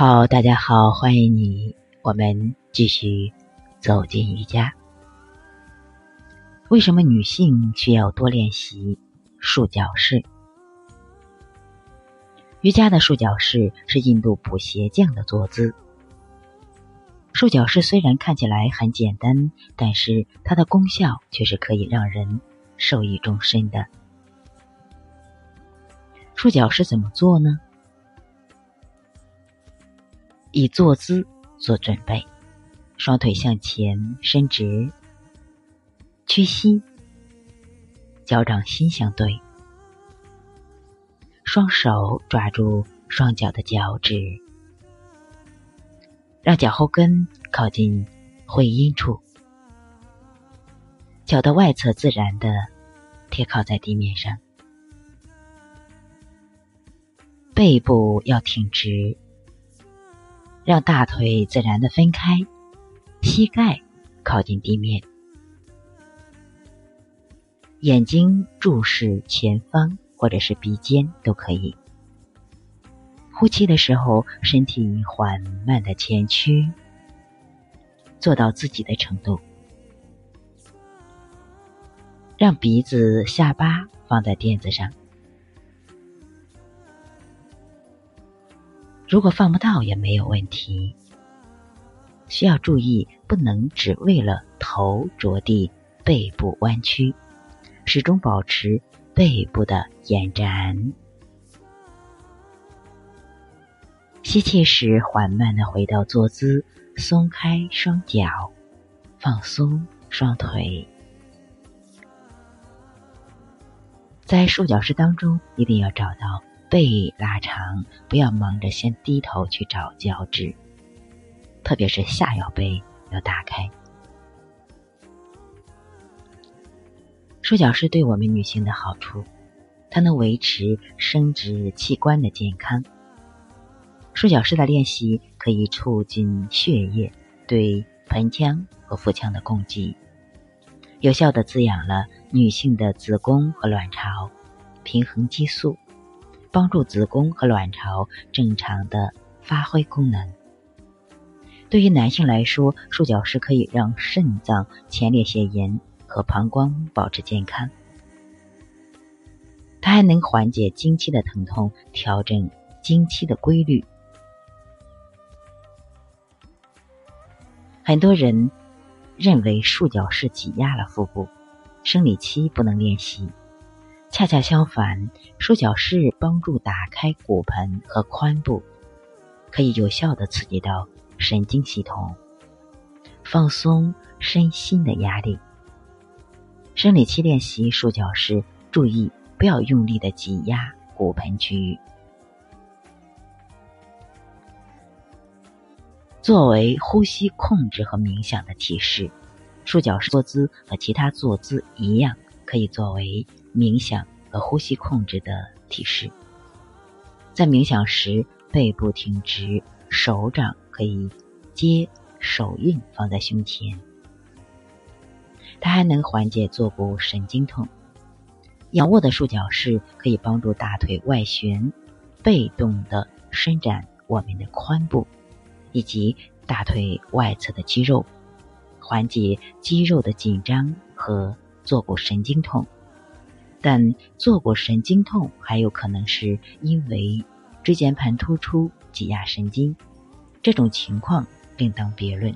好，大家好，欢迎你，我们继续走进瑜伽。为什么女性需要多练习束脚式？瑜伽的束脚式是印度补鞋匠的坐姿。束脚式虽然看起来很简单，但是它的功效却是可以让人受益终身的。束脚式怎么做呢？以坐姿做准备，双腿向前伸直。屈膝，脚掌心相对，双手抓住双脚的脚趾，让脚后跟靠近会阴处，脚的外侧自然的贴靠在地面上，背部要挺直，让大腿自然的分开，膝盖靠近地面。眼睛注视前方，或者是鼻尖都可以。呼气的时候，身体缓慢的前屈，做到自己的程度。让鼻子、下巴放在垫子上。如果放不到也没有问题。需要注意，不能只为了头着地，背部弯曲。始终保持背部的延展。吸气时，缓慢的回到坐姿，松开双脚，放松双腿。在束脚式当中，一定要找到背拉长，不要忙着先低头去找脚趾，特别是下腰背要打开。束脚式对我们女性的好处，它能维持生殖器官的健康。束脚式的练习可以促进血液对盆腔和腹腔的供给，有效的滋养了女性的子宫和卵巢，平衡激素，帮助子宫和卵巢正常的发挥功能。对于男性来说，束脚式可以让肾脏前列腺炎。和膀胱保持健康，它还能缓解经期的疼痛，调整经期的规律。很多人认为束脚式挤压了腹部，生理期不能练习。恰恰相反，束脚式帮助打开骨盆和髋部，可以有效的刺激到神经系统，放松身心的压力。生理期练习束脚时，注意不要用力的挤压骨盆区域。作为呼吸控制和冥想的提示，束脚式坐姿和其他坐姿一样，可以作为冥想和呼吸控制的提示。在冥想时，背部挺直，手掌可以接手印放在胸前。它还能缓解坐骨神经痛。仰卧的束脚式可以帮助大腿外旋，被动的伸展我们的髋部以及大腿外侧的肌肉，缓解肌肉的紧张和坐骨神经痛。但坐骨神经痛还有可能是因为椎间盘突出挤压神经，这种情况另当别论。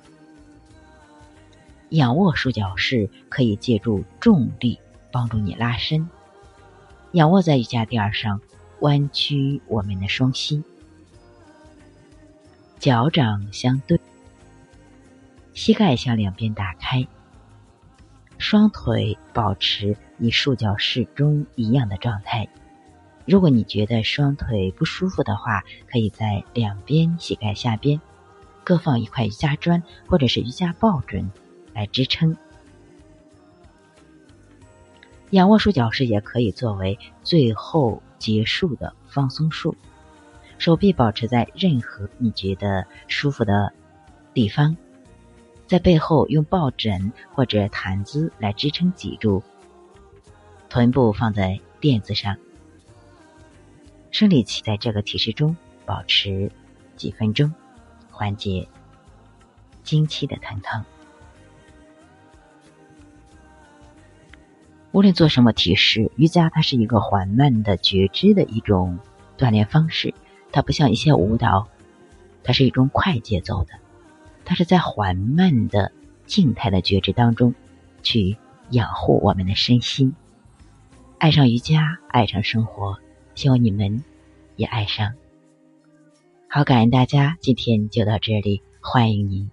仰卧束脚式可以借助重力帮助你拉伸。仰卧在瑜伽垫上，弯曲我们的双膝，脚掌相对，膝盖向两边打开，双腿保持与束脚适中一样的状态。如果你觉得双腿不舒服的话，可以在两边膝盖下边各放一块瑜伽砖或者是瑜伽抱枕。来支撑，仰卧束脚式也可以作为最后结束的放松术。手臂保持在任何你觉得舒服的地方，在背后用抱枕或者毯子来支撑脊柱，臀部放在垫子上。生理期在这个体式中保持几分钟，缓解经期的疼痛。无论做什么体式，瑜伽它是一个缓慢的觉知的一种锻炼方式。它不像一些舞蹈，它是一种快节奏的，它是在缓慢的静态的觉知当中去养护我们的身心。爱上瑜伽，爱上生活，希望你们也爱上。好，感恩大家，今天就到这里，欢迎您